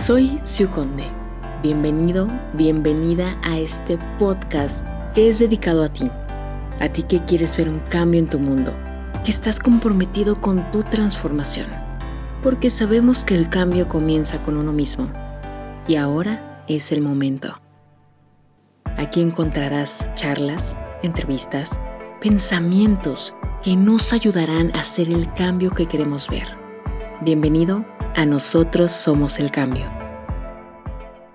Soy Siu Conde. Bienvenido, bienvenida a este podcast que es dedicado a ti. A ti que quieres ver un cambio en tu mundo, que estás comprometido con tu transformación. Porque sabemos que el cambio comienza con uno mismo. Y ahora es el momento. Aquí encontrarás charlas, entrevistas, pensamientos que nos ayudarán a hacer el cambio que queremos ver. Bienvenido a Nosotros Somos el Cambio.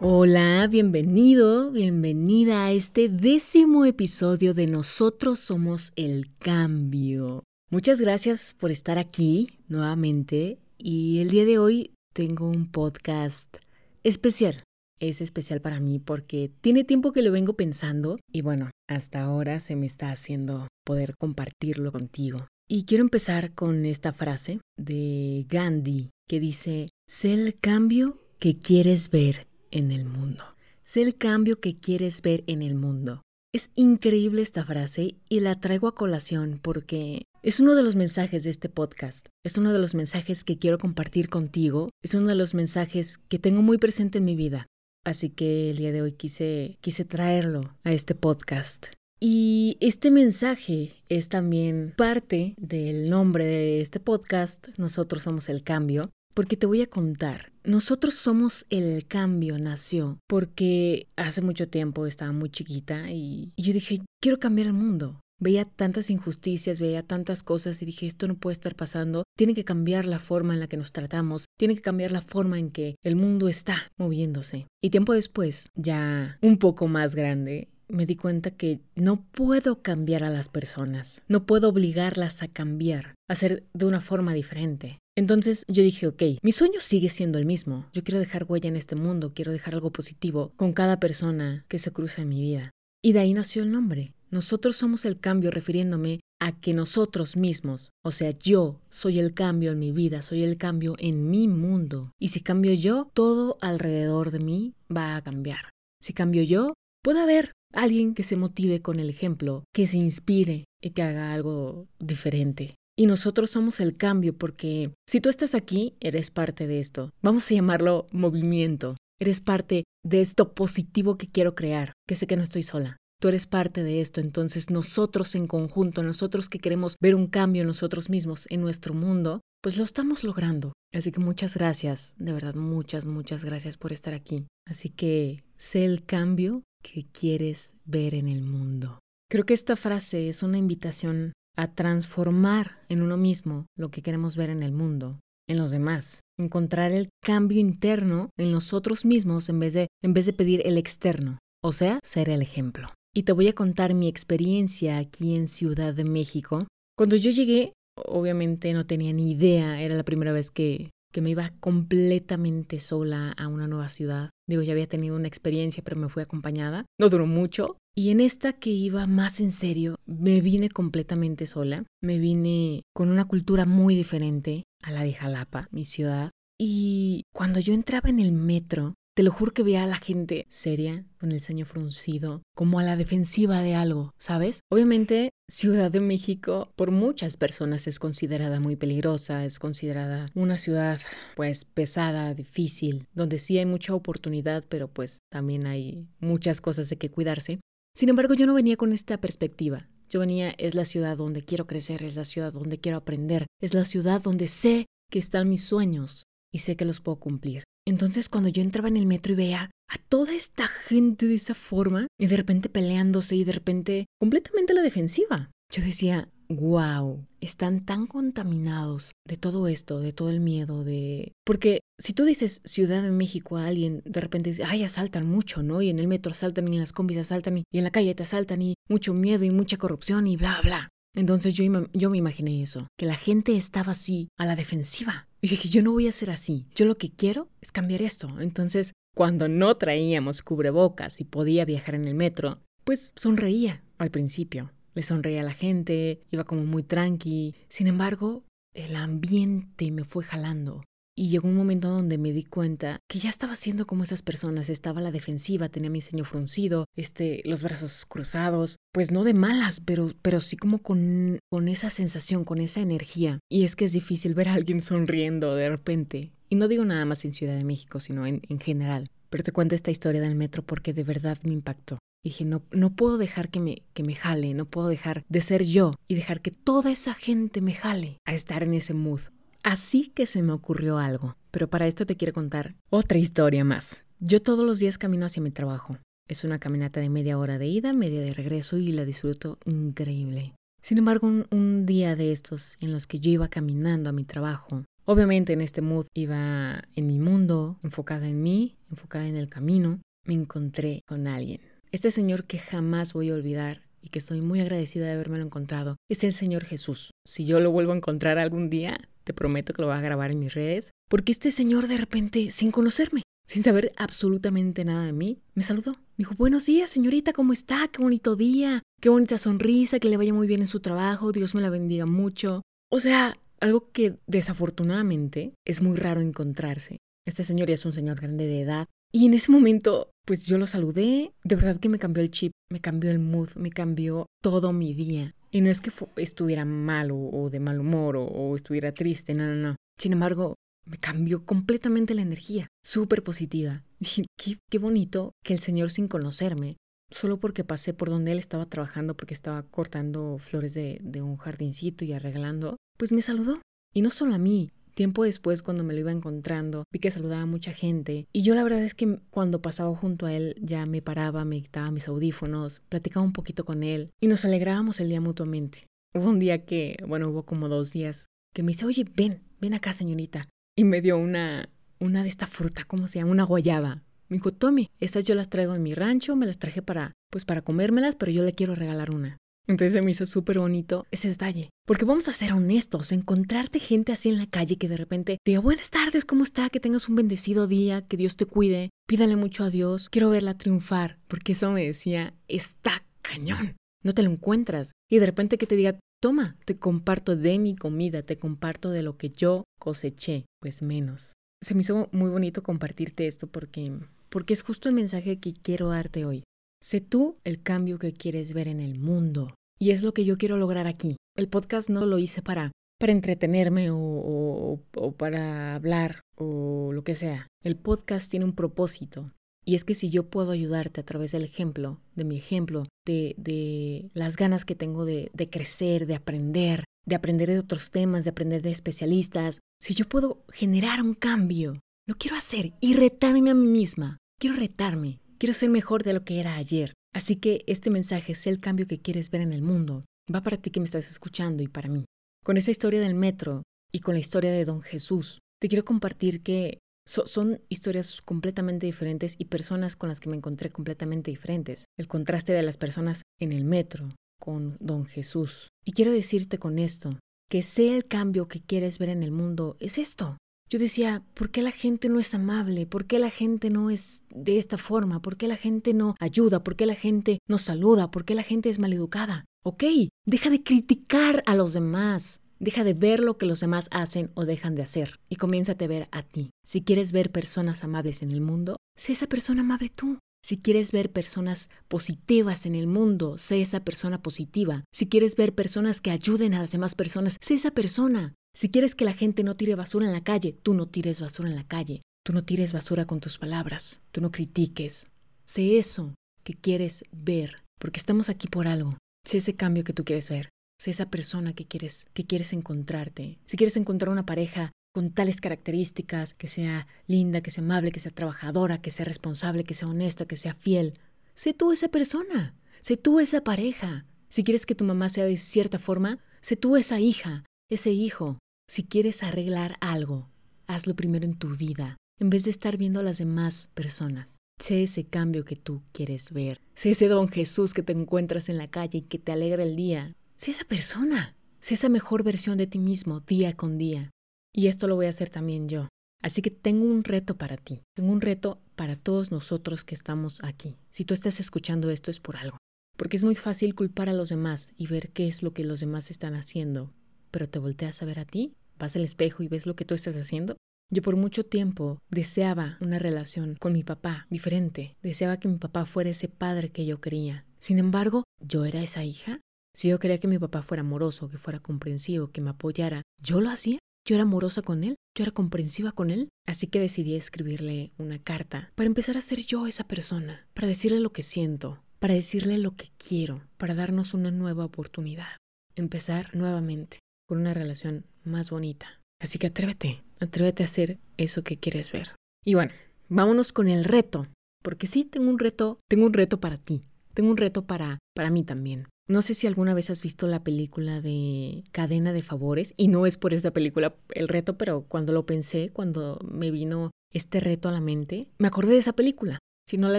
Hola, bienvenido, bienvenida a este décimo episodio de Nosotros Somos el Cambio. Muchas gracias por estar aquí nuevamente y el día de hoy tengo un podcast especial. Es especial para mí porque tiene tiempo que lo vengo pensando y bueno, hasta ahora se me está haciendo poder compartirlo contigo. Y quiero empezar con esta frase de Gandhi que dice, sé el cambio que quieres ver en el mundo. Sé el cambio que quieres ver en el mundo. Es increíble esta frase y la traigo a colación porque es uno de los mensajes de este podcast. Es uno de los mensajes que quiero compartir contigo. Es uno de los mensajes que tengo muy presente en mi vida. Así que el día de hoy quise, quise traerlo a este podcast. Y este mensaje es también parte del nombre de este podcast, Nosotros somos el cambio, porque te voy a contar. Nosotros somos el cambio, nació porque hace mucho tiempo estaba muy chiquita y, yo dije, quiero cambiar el mundo. Veía tantas injusticias, veía tantas cosas y dije, esto no puede estar pasando, tiene que cambiar la forma en la que nos tratamos, tiene que cambiar la forma en que el mundo está moviéndose. Y tiempo después, ya un poco más grande, me di cuenta que no puedo cambiar a las personas, no puedo obligarlas a cambiar, a ser de una forma diferente. Entonces yo dije, ok, mi sueño sigue siendo el mismo. Yo quiero dejar huella en este mundo, quiero dejar algo positivo con cada persona que se cruza en mi vida. Y de ahí nació el nombre. Nosotros somos el cambio refiriéndome a que nosotros mismos, o sea, yo soy el cambio en mi vida, soy el cambio en mi mundo. Y si cambio yo, todo alrededor de mí va a cambiar. Si cambio yo, puede haber Alguien que se motive con el ejemplo, que se inspire y que haga algo diferente. Y nosotros somos el cambio porque si tú estás aquí, eres parte de esto. Vamos a llamarlo movimiento. Eres parte de esto positivo que quiero crear, que sé que no estoy sola. Tú eres parte de esto, entonces nosotros en conjunto, nosotros que queremos ver un cambio en nosotros mismos, en nuestro mundo, pues lo estamos logrando. Así que muchas gracias, de verdad muchas, muchas gracias por estar aquí. Así que sé el cambio que quieres ver en el mundo. Creo que esta frase es una invitación a transformar en uno mismo lo que queremos ver en el mundo, en los demás, encontrar el cambio interno en nosotros mismos en vez de, en vez de pedir el externo, o sea, ser el ejemplo. Y te voy a contar mi experiencia aquí en Ciudad de México. Cuando yo llegué, obviamente no tenía ni idea, era la primera vez que, que me iba completamente sola a una nueva ciudad. Digo, ya había tenido una experiencia, pero me fui acompañada. No duró mucho. Y en esta que iba más en serio, me vine completamente sola. Me vine con una cultura muy diferente a la de Jalapa, mi ciudad. Y cuando yo entraba en el metro, te lo juro que veía a la gente seria, con el ceño fruncido, como a la defensiva de algo, ¿sabes? Obviamente, Ciudad de México por muchas personas es considerada muy peligrosa, es considerada una ciudad pues pesada, difícil, donde sí hay mucha oportunidad, pero pues también hay muchas cosas de que cuidarse. Sin embargo, yo no venía con esta perspectiva. Yo venía, es la ciudad donde quiero crecer, es la ciudad donde quiero aprender, es la ciudad donde sé que están mis sueños y sé que los puedo cumplir. Entonces cuando yo entraba en el metro y veía a toda esta gente de esa forma y de repente peleándose y de repente completamente a la defensiva, yo decía, wow, están tan contaminados de todo esto, de todo el miedo, de... Porque si tú dices Ciudad de México a alguien, de repente dice, ay, asaltan mucho, ¿no? Y en el metro asaltan y en las combis asaltan y, en la calle te asaltan y mucho miedo y mucha corrupción y bla, bla. Entonces yo, yo me imaginé eso, que la gente estaba así, a la defensiva. Y dije, yo no voy a ser así. Yo lo que quiero es cambiar esto. Entonces, cuando no traíamos cubrebocas y podía viajar en el metro, pues sonreía al principio. Le sonreía a la gente, iba como muy tranqui. Sin embargo, el ambiente me fue jalando. Y llegó un momento donde me di cuenta que ya estaba siendo como esas personas, estaba a la defensiva, tenía mi ceño fruncido, este, los brazos cruzados, pues no de malas, pero, pero sí como con, con esa sensación, con esa energía. Y es que es difícil ver a alguien sonriendo de repente. Y no digo nada más en Ciudad de México, sino en, en general. Pero te cuento esta historia del metro porque de verdad me impactó. Dije, no, no puedo dejar que me, que me jale, no puedo dejar de ser yo y dejar que toda esa gente me jale a estar en ese mood. Así que se me ocurrió algo, pero para esto te quiero contar otra historia más. Yo todos los días camino hacia mi trabajo. Es una caminata de media hora de ida, media de regreso y la disfruto increíble. Sin embargo, un, día de estos en los que yo iba caminando a mi trabajo, obviamente en este mood iba en mi mundo, enfocada en mí, enfocada en el camino, me encontré con alguien. Este señor que jamás voy a olvidar y que estoy muy agradecida de haberme encontrado es el Señor Jesús. Si yo lo vuelvo a encontrar algún día, te prometo que lo voy a grabar en mis redes, porque este señor de repente, sin conocerme, sin saber absolutamente nada de mí, me saludó. Me dijo, buenos días, señorita, ¿cómo está? Qué bonito día, qué bonita sonrisa, que le vaya muy bien en su trabajo, Dios me la bendiga mucho. O sea, algo que desafortunadamente es muy raro encontrarse. Este señor ya es un señor grande de edad. Y en ese momento, pues yo lo saludé. De verdad que me cambió el chip, me cambió el mood, me cambió todo mi día. Y no es que estuviera mal o, de mal humor o, estuviera triste, no, no, no. Sin embargo, me cambió completamente la energía, súper positiva. Dije, qué, qué bonito que el Señor sin conocerme, solo porque pasé por donde Él estaba trabajando, porque estaba cortando flores de, de un jardincito y arreglando, pues me saludó. Y no solo a mí, Tiempo después, cuando me lo iba encontrando, vi que saludaba a mucha gente y yo la verdad es que cuando pasaba junto a él ya me paraba, me quitaba mis audífonos, platicaba un poquito con él y nos alegrábamos el día mutuamente. Hubo un día que, bueno, hubo como dos días, que me dice, oye, ven, ven acá, señorita. Y me dio una, una de esta fruta, ¿cómo se llama? Una guayaba. Me dijo, tome, estas yo las traigo en mi rancho, me las traje para, pues para comérmelas, pero yo le quiero regalar una. Entonces se me hizo súper bonito ese detalle. Porque vamos a ser honestos, encontrarte gente así en la calle que de repente diga buenas tardes, ¿cómo está? Que tengas un bendecido día, que Dios te cuide, pídale mucho a Dios, quiero verla triunfar, porque eso me decía, está cañón. No te lo encuentras. Y de repente que te diga, toma, te comparto de mi comida, te comparto de lo que yo coseché, pues menos. Se me hizo muy bonito compartirte esto porque, porque es justo el mensaje que quiero darte hoy. Sé tú el cambio que quieres ver en el mundo. Y es lo que yo quiero lograr aquí. El podcast no lo hice para, para entretenerme o, para hablar o lo que sea. El podcast tiene un propósito. Y es que si yo puedo ayudarte a través del ejemplo, de mi ejemplo, de, las ganas que tengo de crecer, de aprender, de aprender de otros temas, de aprender de especialistas, si yo puedo generar un cambio, lo quiero hacer y retarme a mí misma. Quiero retarme. Quiero ser mejor de lo que era ayer. Así que este mensaje es el cambio que quieres ver en el mundo. Va para ti que me estás escuchando y para mí. Con esa historia del metro y con la historia de Don Jesús, te quiero compartir que son historias completamente diferentes y personas con las que me encontré completamente diferentes. El contraste de las personas en el metro con Don Jesús. Y quiero decirte con esto, que sea el cambio que quieres ver en el mundo, es esto. Yo decía, ¿por qué la gente no es amable? ¿Por qué la gente no es de esta forma? ¿Por qué la gente no ayuda? ¿Por qué la gente no saluda? ¿Por qué la gente es maleducada? Ok, deja de criticar a los demás. Deja de ver lo que los demás hacen o dejan de hacer y comiénzate a ver a ti. Si quieres ver personas amables en el mundo, sé esa persona amable tú. Si quieres ver personas positivas en el mundo, sé esa persona positiva. Si quieres ver personas que ayuden a las demás personas, sé esa persona. Si quieres que la gente no tire basura en la calle, tú no tires basura en la calle. Tú no tires basura con tus palabras. Tú no critiques. Sé eso que quieres ver, porque estamos aquí por algo. Sé ese cambio que tú quieres ver. Sé esa persona que quieres, que quieres encontrarte. Si quieres encontrar una pareja con tales características, que sea linda, que sea amable, que sea trabajadora, que sea responsable, que sea honesta, que sea fiel, sé tú esa persona. Sé tú esa pareja. Si quieres que tu mamá sea de cierta forma, sé tú esa hija ese hijo. Si quieres arreglar algo, hazlo primero en tu vida, en vez de estar viendo a las demás personas. Sé ese cambio que tú quieres ver. Sé ese don Jesús que te encuentras en la calle y que te alegra el día. Sé esa persona. Sé esa mejor versión de ti mismo día con día. Y esto lo voy a hacer también yo. Así que tengo un reto para ti. Tengo un reto para todos nosotros que estamos aquí. Si tú estás escuchando esto es por algo. Porque es muy fácil culpar a los demás y ver qué es lo que los demás están haciendo pero te volteas a ver a ti, vas al espejo y ves lo que tú estás haciendo Yo por mucho tiempo deseaba una relación con mi papá diferente, deseaba que mi papá fuera ese padre que yo quería. Sin embargo, ¿yo era esa hija? Si yo quería que mi papá fuera amoroso, que fuera comprensivo, que me apoyara, ¿yo lo hacía? ¿Yo era amorosa con él? ¿Yo era comprensiva con él? Así que decidí escribirle una carta para empezar a ser yo esa persona, para decirle lo que siento, para decirle lo que quiero, para darnos una nueva oportunidad. Empezar nuevamente con una relación más bonita. Así que atrévete, atrévete a hacer eso que quieres ver. Y bueno, vámonos con el reto, porque sí, tengo un reto, tengo un reto para ti, tengo un reto para, para mí también. No sé si alguna vez has visto la película de Cadena de Favores, y no es por esta película el reto, pero cuando lo pensé, cuando me vino este reto a la mente, me acordé de esa película. Si no la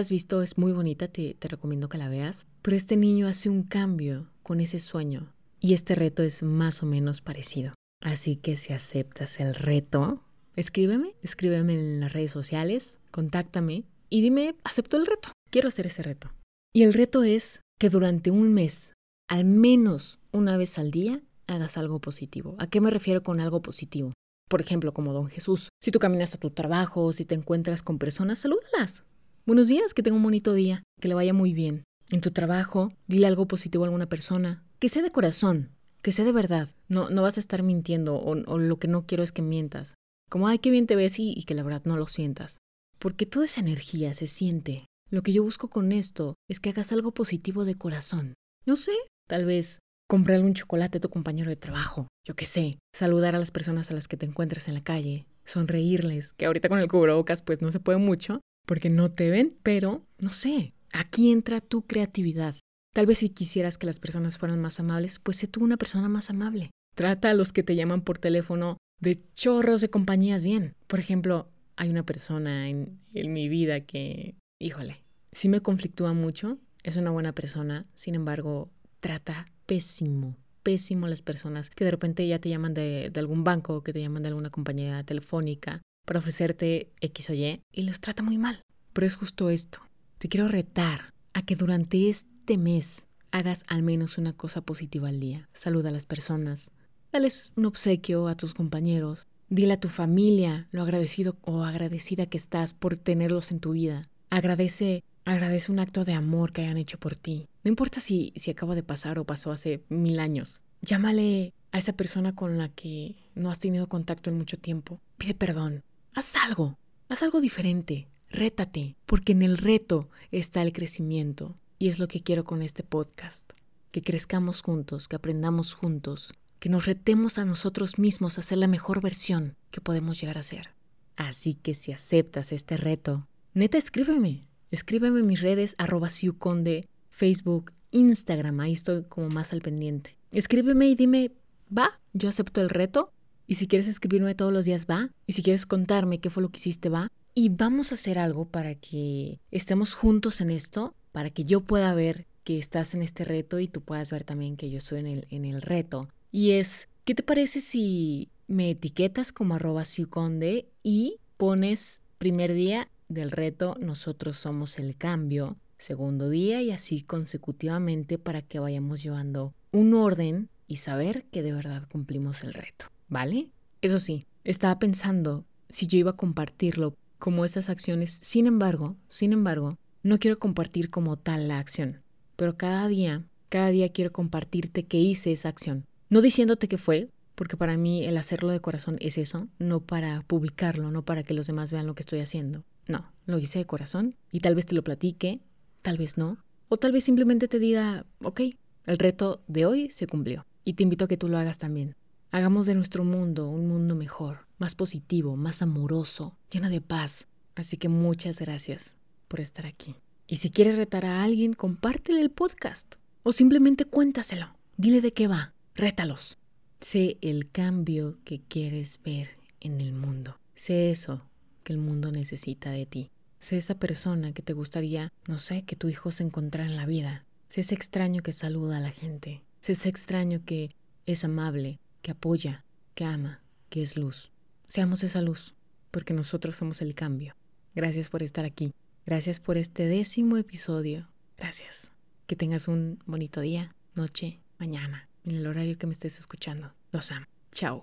has visto, es muy bonita, te, te recomiendo que la veas. Pero este niño hace un cambio con ese sueño, y este reto es más o menos parecido. Así que si aceptas el reto, escríbeme, escríbeme en las redes sociales, contáctame y dime, acepto el reto, quiero hacer ese reto. Y el reto es que durante un mes, al menos una vez al día, hagas algo positivo. ¿A qué me refiero con algo positivo? Por ejemplo, como don Jesús, si tú caminas a tu trabajo, si te encuentras con personas, salúdalas. Buenos días, que tenga un bonito día, que le vaya muy bien. En tu trabajo, dile algo positivo a alguna persona, que sea de corazón, que sea de verdad. No, no vas a estar mintiendo o, lo que no quiero es que mientas. Como, ay, qué bien te ves y, que la verdad no lo sientas. Porque toda esa energía se siente. Lo que yo busco con esto es que hagas algo positivo de corazón. No sé, tal vez comprarle un chocolate a tu compañero de trabajo, yo qué sé, saludar a las personas a las que te encuentres en la calle, sonreírles, que ahorita con el cubrebocas pues no se puede mucho porque no te ven, pero no sé, aquí entra tu creatividad. Tal vez si quisieras que las personas fueran más amables, pues sé tú una persona más amable. Trata a los que te llaman por teléfono de chorros de compañías bien. Por ejemplo, hay una persona en, mi vida que, híjole, sí me conflictúa mucho, es una buena persona, sin embargo, trata pésimo, pésimo a las personas que de repente ya te llaman de, de algún banco, que te llaman de alguna compañía telefónica para ofrecerte X o Y y los trata muy mal. Pero es justo esto. Te quiero retar a que durante este este mes hagas al menos una cosa positiva al día. Saluda a las personas. Dales un obsequio a tus compañeros. Dile a tu familia lo agradecido o agradecida que estás por tenerlos en tu vida. Agradece, agradece un acto de amor que hayan hecho por ti. No importa si, si acaba de pasar o pasó hace mil años. Llámale a esa persona con la que no has tenido contacto en mucho tiempo. Pide perdón. Haz algo. Haz algo diferente. Rétate, porque en el reto está el crecimiento. Y es lo que quiero con este podcast, que crezcamos juntos, que aprendamos juntos, que nos retemos a nosotros mismos a ser la mejor versión que podemos llegar a ser. Así que si aceptas este reto, neta escríbeme, escríbeme en mis redes arroba siuconde, Facebook, Instagram, ahí estoy como más al pendiente. Escríbeme y dime, va, yo acepto el reto. Y si quieres escribirme todos los días, va. Y si quieres contarme qué fue lo que hiciste, va. Y vamos a hacer algo para que estemos juntos en esto para que yo pueda ver que estás en este reto y tú puedas ver también que yo estoy en el, en el reto. Y es, ¿qué te parece si me etiquetas como arroba siuconde y pones primer día del reto, nosotros somos el cambio, segundo día y así consecutivamente para que vayamos llevando un orden y saber que de verdad cumplimos el reto, ¿vale? Eso sí, estaba pensando si yo iba a compartirlo como esas acciones, sin embargo, sin embargo, no quiero compartir como tal la acción, pero cada día, cada día quiero compartirte que hice esa acción. No diciéndote que fue, porque para mí el hacerlo de corazón es eso, no para publicarlo, no para que los demás vean lo que estoy haciendo. No, lo hice de corazón y tal vez te lo platique, tal vez no, o tal vez simplemente te diga, ok, el reto de hoy se cumplió y te invito a que tú lo hagas también. Hagamos de nuestro mundo un mundo mejor, más positivo, más amoroso, lleno de paz. Así que muchas gracias por estar aquí. Y si quieres retar a alguien, compártele el podcast o simplemente cuéntaselo. Dile de qué va, rétalos. Sé el cambio que quieres ver en el mundo. Sé eso que el mundo necesita de ti. Sé esa persona que te gustaría, no sé, que tu hijo se encontrara en la vida. Sé ese extraño que saluda a la gente. Sé ese extraño que es amable, que apoya, que ama, que es luz. Seamos esa luz, porque nosotros somos el cambio. Gracias por estar aquí. Gracias por este décimo episodio. Gracias. Que tengas un bonito día, noche, mañana, en el horario que me estés escuchando. Los amo. Chao.